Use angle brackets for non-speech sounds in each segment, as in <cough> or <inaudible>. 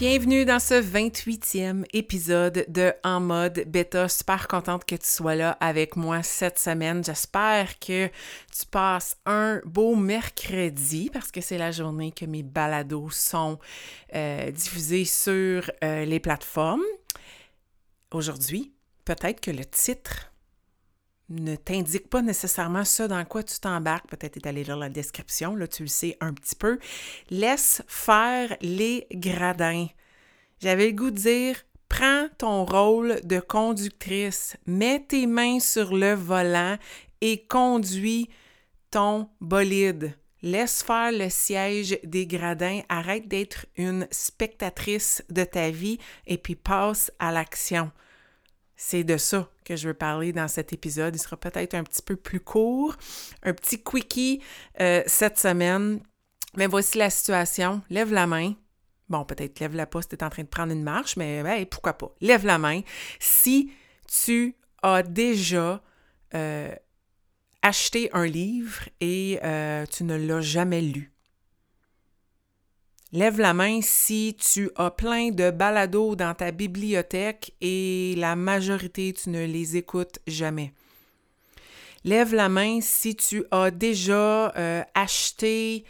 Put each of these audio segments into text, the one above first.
Bienvenue dans ce 28e épisode de En mode bêta. Super contente que tu sois là avec moi cette semaine. J'espère que tu passes un beau mercredi parce que c'est la journée que mes balados sont euh, diffusés sur euh, les plateformes. Aujourd'hui, peut-être que le titre ne t'indique pas nécessairement ce dans quoi tu t'embarques. Peut-être est allé lire la description, là, tu le sais un petit peu. Laisse faire les gradins. J'avais le goût de dire prends ton rôle de conductrice, mets tes mains sur le volant et conduis ton bolide. Laisse faire le siège des gradins, arrête d'être une spectatrice de ta vie et puis passe à l'action. C'est de ça que je veux parler dans cet épisode. Il sera peut-être un petit peu plus court, un petit quickie euh, cette semaine. Mais voici la situation. Lève la main. Bon, peut-être lève la pas si tu es en train de prendre une marche, mais pourquoi pas? Lève la main. Si tu as déjà euh, acheté un livre et euh, tu ne l'as jamais lu. Lève la main si tu as plein de balados dans ta bibliothèque et la majorité, tu ne les écoutes jamais. Lève la main si tu as déjà euh, acheté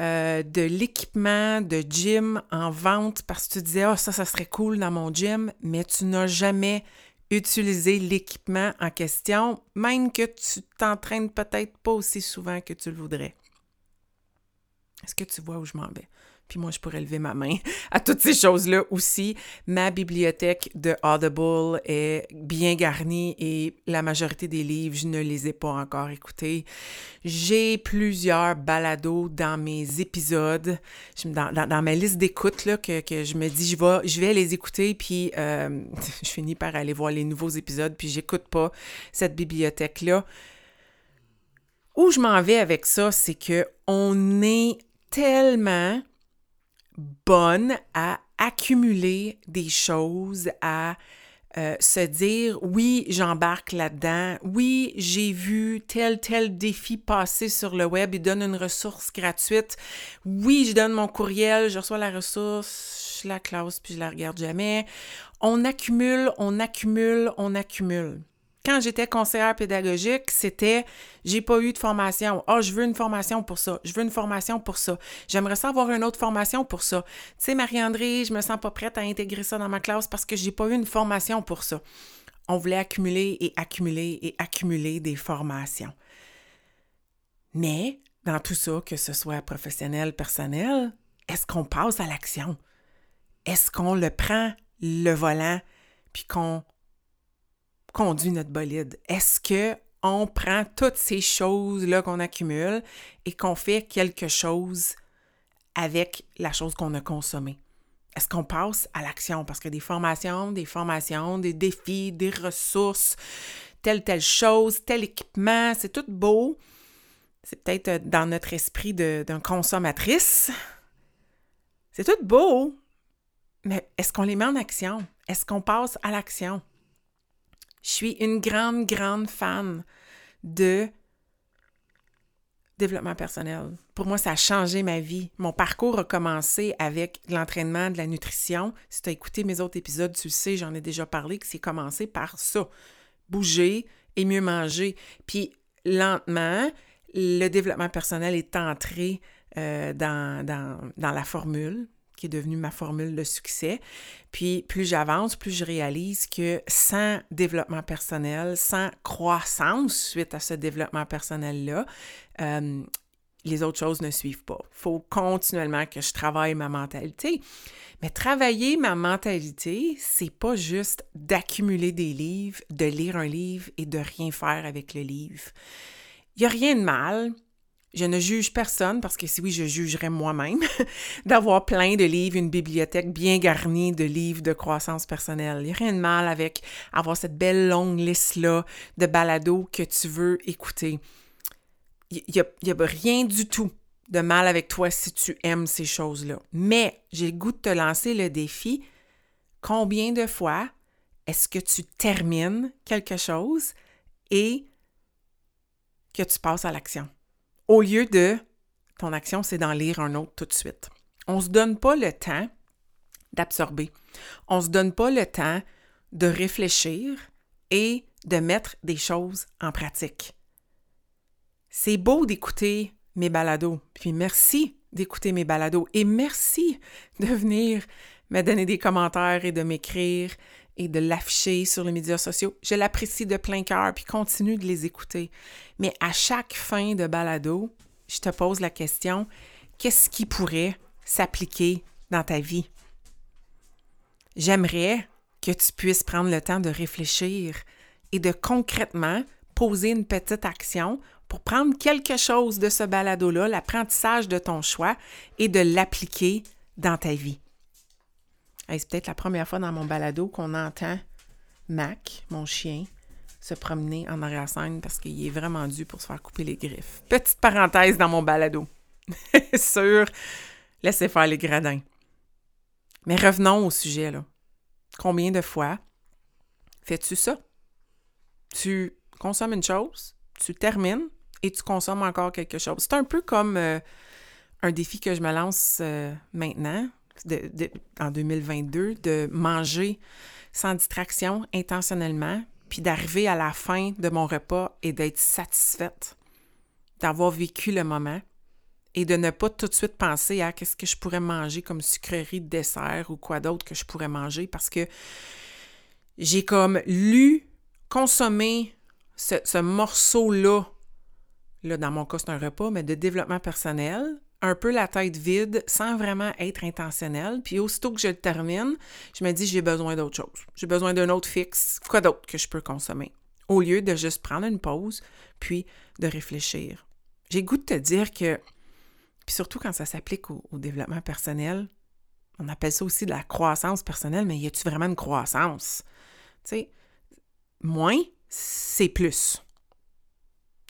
euh, de l'équipement de gym en vente parce que tu disais, oh, ça, ça serait cool dans mon gym, mais tu n'as jamais utilisé l'équipement en question, même que tu t'entraînes peut-être pas aussi souvent que tu le voudrais. Est-ce que tu vois où je m'en vais? Puis moi, je pourrais lever ma main <laughs> à toutes ces choses-là aussi. Ma bibliothèque de Audible est bien garnie et la majorité des livres, je ne les ai pas encore écoutés. J'ai plusieurs balados dans mes épisodes, dans, ma liste d'écoute, que, que, je me dis, je vais, je vais les écouter, puis euh, <laughs> je finis par aller voir les nouveaux épisodes, puis j'écoute pas cette bibliothèque-là. Où je m'en vais avec ça, c'est que on est tellement bonne à accumuler des choses, à euh, se dire oui, j'embarque là-dedans, oui, j'ai vu tel, tel défi passer sur le web, il donne une ressource gratuite, oui, je donne mon courriel, je reçois la ressource, je la classe, puis je la regarde jamais. On accumule, on accumule, on accumule. Quand j'étais conseillère pédagogique, c'était j'ai pas eu de formation. Oh, je veux une formation pour ça. Je veux une formation pour ça. J'aimerais ça avoir une autre formation pour ça. Tu sais, Marie-André, je me sens pas prête à intégrer ça dans ma classe parce que j'ai pas eu une formation pour ça. On voulait accumuler et accumuler et accumuler des formations. Mais dans tout ça, que ce soit professionnel, personnel, est-ce qu'on passe à l'action? Est-ce qu'on le prend le volant puis qu'on conduit notre bolide? Est-ce que on prend toutes ces choses-là qu'on accumule et qu'on fait quelque chose avec la chose qu'on a consommée? Est-ce qu'on passe à l'action? Parce que des formations, des formations, des défis, des ressources, telle, telle chose, tel équipement, c'est tout beau. C'est peut-être euh, dans notre esprit d'un consommatrice. C'est tout beau, mais est-ce qu'on les met en action? Est-ce qu'on passe à l'action? Je suis une grande, grande fan de développement personnel. Pour moi, ça a changé ma vie. Mon parcours a commencé avec l'entraînement de la nutrition. Si tu as écouté mes autres épisodes, tu le sais, j'en ai déjà parlé, que c'est commencé par ça. Bouger et mieux manger. Puis lentement, le développement personnel est entré euh, dans, dans, la formule qui est devenue ma formule de succès. Puis plus j'avance, plus je réalise que sans développement personnel, sans croissance suite à ce développement personnel-là, euh, les autres choses ne suivent pas. Il faut continuellement que je travaille ma mentalité. Mais travailler ma mentalité, c'est pas juste d'accumuler des livres, de lire un livre et de rien faire avec le livre. Il n'y a rien de mal je ne juge personne parce que si oui, je jugerais moi-même <laughs> d'avoir plein de livres, une bibliothèque bien garnie de livres de croissance personnelle. Il n'y a rien de mal avec avoir cette belle longue liste-là de balados que tu veux écouter. Il n'y a, a rien du tout de mal avec toi si tu aimes ces choses-là. Mais j'ai le goût de te lancer le défi. Combien de fois est-ce que tu termines quelque chose et que tu passes à l'action? Au lieu de ton action, c'est d'en lire un autre tout de suite. On ne se donne pas le temps d'absorber. On ne se donne pas le temps de réfléchir et de mettre des choses en pratique. C'est beau d'écouter mes balados, puis merci d'écouter mes balados et merci de venir me donner des commentaires et de m'écrire et de l'afficher sur les médias sociaux. Je l'apprécie de plein cœur, puis continue de les écouter. Mais à chaque fin de balado, je te pose la question, qu'est-ce qui pourrait s'appliquer dans ta vie? J'aimerais que tu puisses prendre le temps de réfléchir et de concrètement poser une petite action pour prendre quelque chose de ce balado-là, l'apprentissage de ton choix, et de l'appliquer dans ta vie c'est peut-être la première fois dans mon balado qu'on entend Mac, mon chien, se promener en arrière-scène parce qu'il est vraiment dû pour se faire couper les griffes. Petite parenthèse dans mon balado <laughs> sur laisser faire les gradins. Mais revenons au sujet, là. Combien de fois fais-tu ça? Tu consommes une chose, tu termines et tu consommes encore quelque chose. C'est un peu comme euh, un défi que je me lance euh, maintenant en 2022 de manger sans distraction intentionnellement, puis d'arriver à la fin de mon repas et d'être satisfaite d'avoir vécu le moment et de ne pas tout de suite penser à qu'est-ce que je pourrais manger comme sucrerie de dessert ou quoi d'autre que je pourrais manger parce que j'ai comme lu, consommé ce, ce morceau-là, là dans mon cas c'est un repas, mais de développement personnel, un peu la tête vide sans vraiment être intentionnel. Puis aussitôt que je le termine, je me dis j'ai besoin d'autre chose. J'ai besoin d'un autre fixe. Quoi d'autre que je peux consommer? Au lieu de juste prendre une pause, puis de réfléchir. J'ai goût de te dire que, puis surtout quand ça s'applique au, développement personnel, on appelle ça aussi de la croissance personnelle, mais y a-tu vraiment une croissance? Tu sais, moins, c'est plus.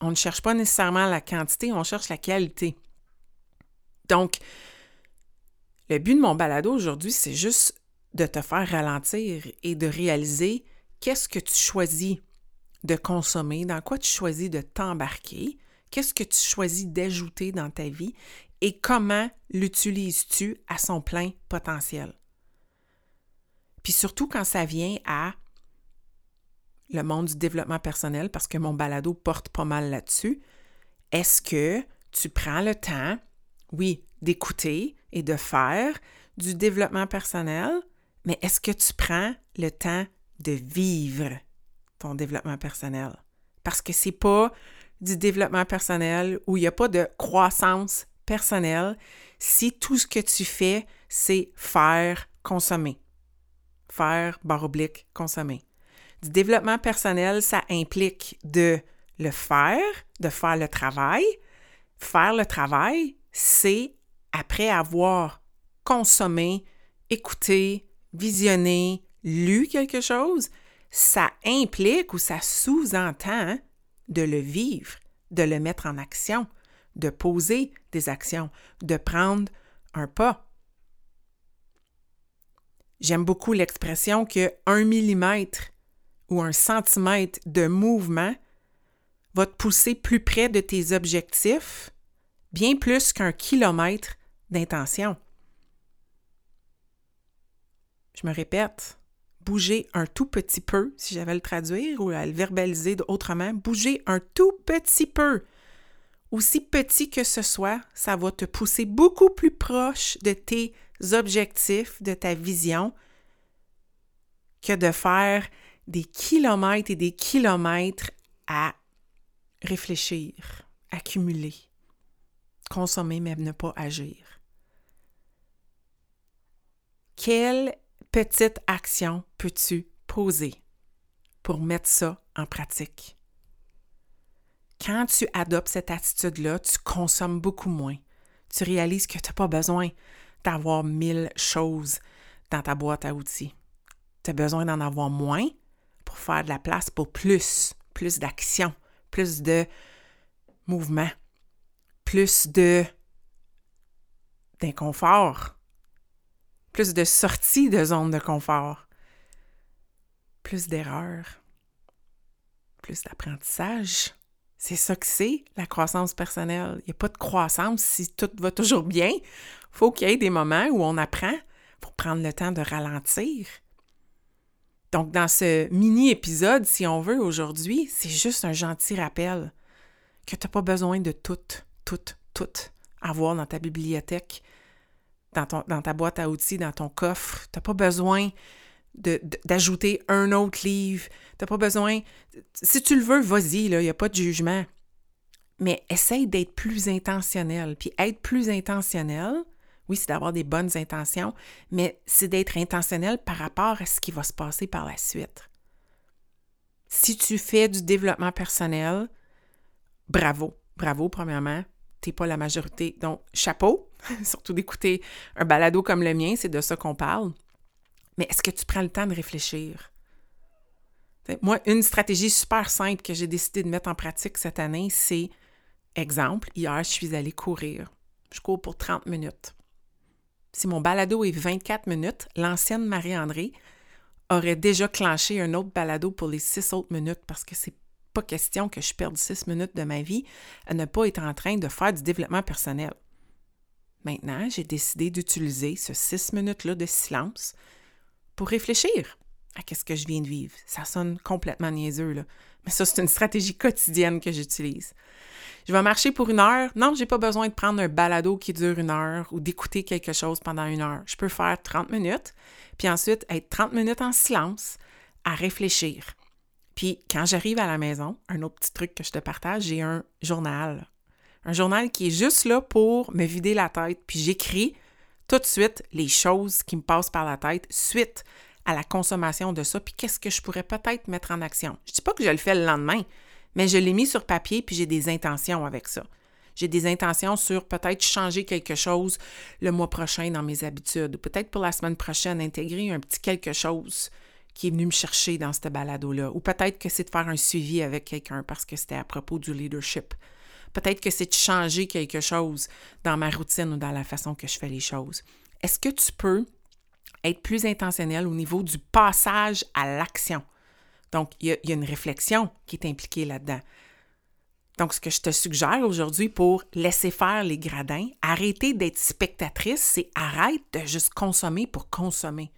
On ne cherche pas nécessairement la quantité, on cherche la qualité. Donc, le but de mon balado aujourd'hui, c'est juste de te faire ralentir et de réaliser qu'est-ce que tu choisis de consommer, dans quoi tu choisis de t'embarquer, qu'est-ce que tu choisis d'ajouter dans ta vie et comment l'utilises-tu à son plein potentiel. Puis surtout quand ça vient à le monde du développement personnel, parce que mon balado porte pas mal là-dessus, est-ce que tu prends le temps oui, d'écouter et de faire du développement personnel, mais est-ce que tu prends le temps de vivre ton développement personnel? Parce que c'est pas du développement personnel où il n'y a pas de croissance personnelle si tout ce que tu fais, c'est faire, consommer. Faire, barre oblique, consommer. Du développement personnel, ça implique de le faire, de faire le travail. Faire le travail, c'est après avoir consommé, écouté, visionné, lu quelque chose, ça implique ou ça sous-entend de le vivre, de le mettre en action, de poser des actions, de prendre un pas. J'aime beaucoup l'expression que un millimètre ou un centimètre de mouvement va te pousser plus près de tes objectifs bien plus qu'un kilomètre d'intention. Je me répète, bouger un tout petit peu, si j'avais le traduire ou à le verbaliser autrement, bouger un tout petit peu, aussi petit que ce soit, ça va te pousser beaucoup plus proche de tes objectifs, de ta vision, que de faire des kilomètres et des kilomètres à réfléchir, accumuler consommer mais ne pas agir. Quelle petite action peux-tu poser pour mettre ça en pratique? Quand tu adoptes cette attitude-là, tu consommes beaucoup moins. Tu réalises que tu n'as pas besoin d'avoir mille choses dans ta boîte à outils. Tu as besoin d'en avoir moins pour faire de la place pour plus, plus d'action, plus de mouvement, plus de d'inconfort, plus de sortie de zone de confort, plus d'erreurs, plus d'apprentissage. C'est ça que c'est, la croissance personnelle. Il n'y a pas de croissance si tout va toujours bien. faut qu'il y ait des moments où on apprend pour prendre le temps de ralentir. Donc, dans ce mini-épisode, si on veut, aujourd'hui, c'est juste un gentil rappel que tu n'as pas besoin de tout, tout, tout avoir dans ta bibliothèque, dans, ton, dans ta boîte à outils, dans ton coffre. Tu n'as pas besoin d'ajouter un autre livre. Tu n'as pas besoin. Si tu le veux, vas-y, il n'y a pas de jugement. Mais essaye d'être plus intentionnel. Puis être plus intentionnel, oui, c'est d'avoir des bonnes intentions, mais c'est d'être intentionnel par rapport à ce qui va se passer par la suite. Si tu fais du développement personnel, bravo. Bravo, premièrement. Tu n'es pas la majorité. Donc, chapeau, <laughs> surtout d'écouter un balado comme le mien, c'est de ça qu'on parle. Mais est-ce que tu prends le temps de réfléchir? Moi, une stratégie super simple que j'ai décidé de mettre en pratique cette année, c'est, exemple, hier, je suis allée courir. Je cours pour 30 minutes. Si mon balado est 24 minutes, l'ancienne Marie-André aurait déjà clenché un autre balado pour les six autres minutes parce que c'est pas question que je perde six minutes de ma vie à ne pas être en train de faire du développement personnel. Maintenant, j'ai décidé d'utiliser ce six minutes-là de silence pour réfléchir à ce que je viens de vivre. Ça sonne complètement niaiseux, là. Mais ça, c'est une stratégie quotidienne que j'utilise. Je vais marcher pour une heure. Non, j'ai pas besoin de prendre un balado qui dure une heure ou d'écouter quelque chose pendant une heure. Je peux faire 30 minutes, puis ensuite être 30 minutes en silence à réfléchir. Puis quand j'arrive à la maison, un autre petit truc que je te partage, j'ai un journal. Un journal qui est juste là pour me vider la tête, puis j'écris tout de suite les choses qui me passent par la tête suite à la consommation de ça, puis qu'est-ce que je pourrais peut-être mettre en action? Je ne dis pas que je le fais le lendemain, mais je l'ai mis sur papier, puis j'ai des intentions avec ça. J'ai des intentions sur peut-être changer quelque chose le mois prochain dans mes habitudes, peut-être pour la semaine prochaine, intégrer un petit quelque chose qui est venu me chercher dans ce balado-là, ou peut-être que c'est de faire un suivi avec quelqu'un parce que c'était à propos du leadership. Peut-être que c'est de changer quelque chose dans ma routine ou dans la façon que je fais les choses. Est-ce que tu peux être plus intentionnel au niveau du passage à l'action? Donc, il y, a, une réflexion qui est impliquée là-dedans. Donc, ce que je te suggère aujourd'hui pour laisser faire les gradins, arrêter d'être spectatrice, c'est arrête de juste consommer pour consommer.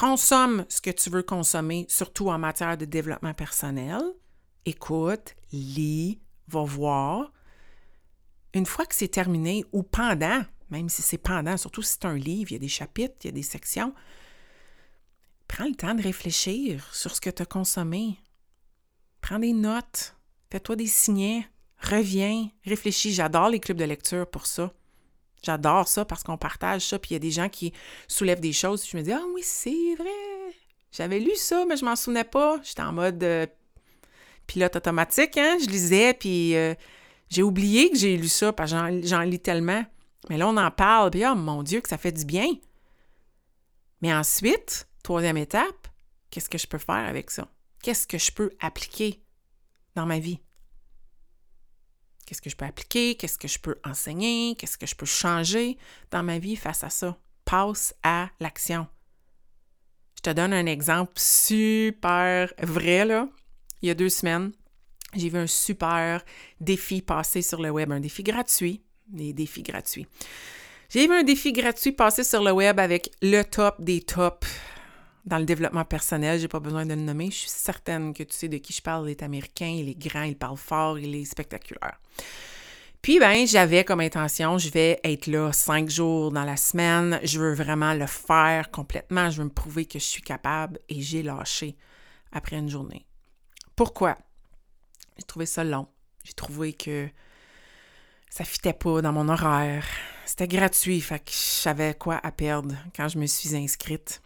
Consomme ce que tu veux consommer, surtout en matière de développement personnel. Écoute, lis, va voir. Une fois que c'est terminé ou pendant, même si c'est pendant, surtout si c'est un livre, il y a des chapitres, il y a des sections. Prends le temps de réfléchir sur ce que tu as consommé. Prends des notes, fais-toi des signets, reviens, réfléchis. J'adore les clubs de lecture pour ça. J'adore ça parce qu'on partage ça, puis il y a des gens qui soulèvent des choses, je me dis Ah oui, c'est vrai. J'avais lu ça, mais je m'en souvenais pas. J'étais en mode euh, pilote automatique, hein? Je lisais, puis euh, j'ai oublié que j'ai lu ça, parce que j'en lis tellement. Mais là, on en parle, puis oh mon Dieu, que ça fait du bien. Mais ensuite, troisième étape, qu'est-ce que je peux faire avec ça? Qu'est-ce que je peux appliquer dans ma vie? Qu'est-ce que je peux appliquer? Qu'est-ce que je peux enseigner? Qu'est-ce que je peux changer dans ma vie face à ça? Passe à l'action. Je te donne un exemple super vrai, là. Il y a deux semaines, j'ai vu un super défi passer sur le web, un défi gratuit des défis gratuits. J'ai eu un défi gratuit passé sur le web avec le top des tops dans le développement personnel. J'ai pas besoin de le nommer. Je suis certaine que tu sais de qui je parle. Il est américain, il est grand, il parle fort, il est spectaculaire. Puis, ben, j'avais comme intention, je vais être là cinq jours dans la semaine. Je veux vraiment le faire complètement. Je veux me prouver que je suis capable et j'ai lâché après une journée. Pourquoi? J'ai trouvé ça long. J'ai trouvé que ça fitait pas dans mon horaire. C'était gratuit, fait que je quoi à perdre quand je me suis inscrite.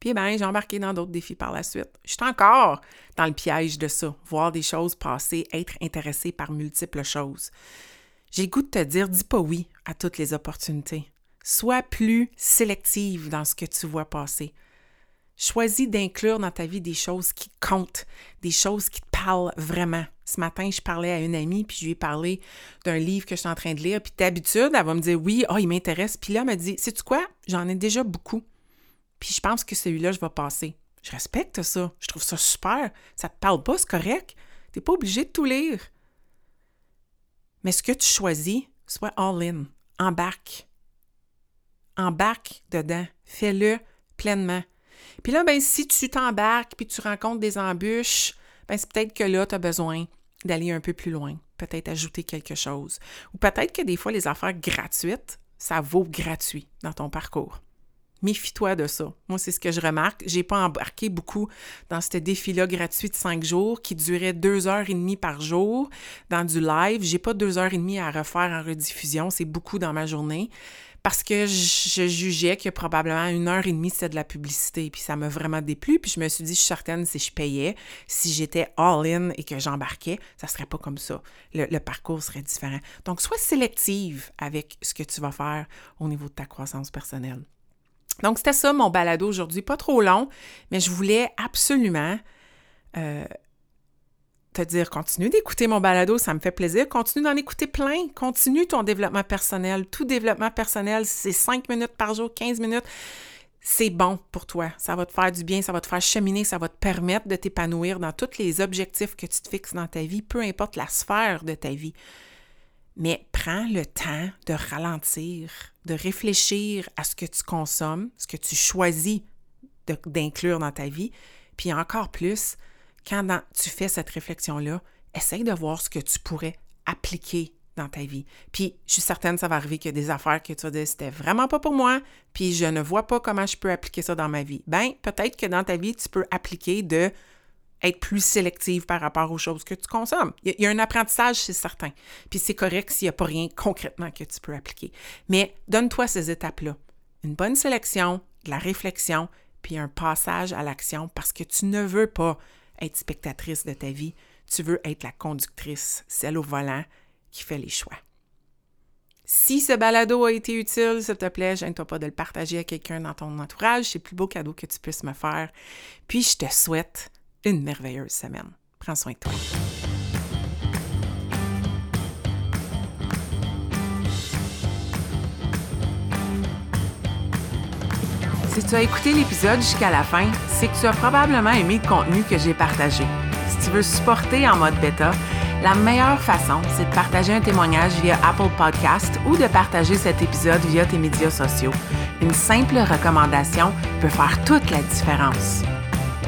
Puis ben, j'ai embarqué dans d'autres défis par la suite. Je suis encore dans le piège de ça, voir des choses passer, être intéressé par multiples choses. J'ai goût de te dire, dis pas oui à toutes les opportunités. Sois plus sélective dans ce que tu vois passer. Choisis d'inclure dans ta vie des choses qui comptent, des choses qui te parlent vraiment. Ce matin, je parlais à une amie, puis je lui ai parlé d'un livre que je suis en train de lire, puis d'habitude, elle va me dire oui, oh, il m'intéresse. Puis là, elle m'a dit, sais-tu quoi? J'en ai déjà beaucoup. Puis je pense que celui-là, je vais passer. Je respecte ça. Je trouve ça super. Ça te parle pas, c'est correct. Tu n'es pas obligé de tout lire. Mais ce que tu choisis, soit all-in. Embarque. Embarque dedans. Fais-le pleinement. Puis là, ben, si tu t'embarques puis tu rencontres des embûches, ben, c'est peut-être que là, tu as besoin d'aller un peu plus loin, peut-être ajouter quelque chose. Ou peut-être que des fois, les affaires gratuites, ça vaut gratuit dans ton parcours. Méfie-toi de ça. Moi, c'est ce que je remarque. J'ai pas embarqué beaucoup dans ce défi-là gratuit de cinq jours qui durait deux heures et demie par jour dans du live. J'ai pas deux heures et demie à refaire en rediffusion. C'est beaucoup dans ma journée parce que je jugeais que probablement une heure et demie, c'était de la publicité. Puis ça m'a vraiment déplu. Puis je me suis dit, je suis certaine, si je payais, si j'étais all-in et que j'embarquais, ça serait pas comme ça. Le, le, parcours serait différent. Donc, sois sélective avec ce que tu vas faire au niveau de ta croissance personnelle. Donc, c'était ça mon balado aujourd'hui. Pas trop long, mais je voulais absolument euh, te dire continue d'écouter mon balado, ça me fait plaisir. Continue d'en écouter plein. Continue ton développement personnel. Tout développement personnel, c'est 5 minutes par jour, 15 minutes. C'est bon pour toi. Ça va te faire du bien, ça va te faire cheminer, ça va te permettre de t'épanouir dans tous les objectifs que tu te fixes dans ta vie, peu importe la sphère de ta vie. Mais prends le temps de ralentir, de réfléchir à ce que tu consommes, ce que tu choisis d'inclure dans ta vie. Puis encore plus, quand tu fais cette réflexion-là, essaye de voir ce que tu pourrais appliquer dans ta vie. Puis je suis certaine que ça va arriver qu'il y a des affaires que tu vas dire c'était vraiment pas pour moi, puis je ne vois pas comment je peux appliquer ça dans ma vie. Ben, peut-être que dans ta vie, tu peux appliquer de être plus sélective par rapport aux choses que tu consommes. Il y a, un apprentissage, c'est certain. Puis c'est correct s'il n'y a pas rien concrètement que tu peux appliquer. Mais donne-toi ces étapes-là. Une bonne sélection, de la réflexion, puis un passage à l'action parce que tu ne veux pas être spectatrice de ta vie. Tu veux être la conductrice, celle au volant qui fait les choix. Si ce balado a été utile, s'il te plaît, gêne-toi pas de le partager à quelqu'un dans ton entourage. C'est le plus beau cadeau que tu puisses me faire. Puis je te souhaite une merveilleuse semaine. Prends soin de toi. Si tu as écouté l'épisode jusqu'à la fin, c'est que tu as probablement aimé le contenu que j'ai partagé. Si tu veux supporter en mode bêta, la meilleure façon, c'est de partager un témoignage via Apple Podcast ou de partager cet épisode via tes médias sociaux. Une simple recommandation peut faire toute la différence.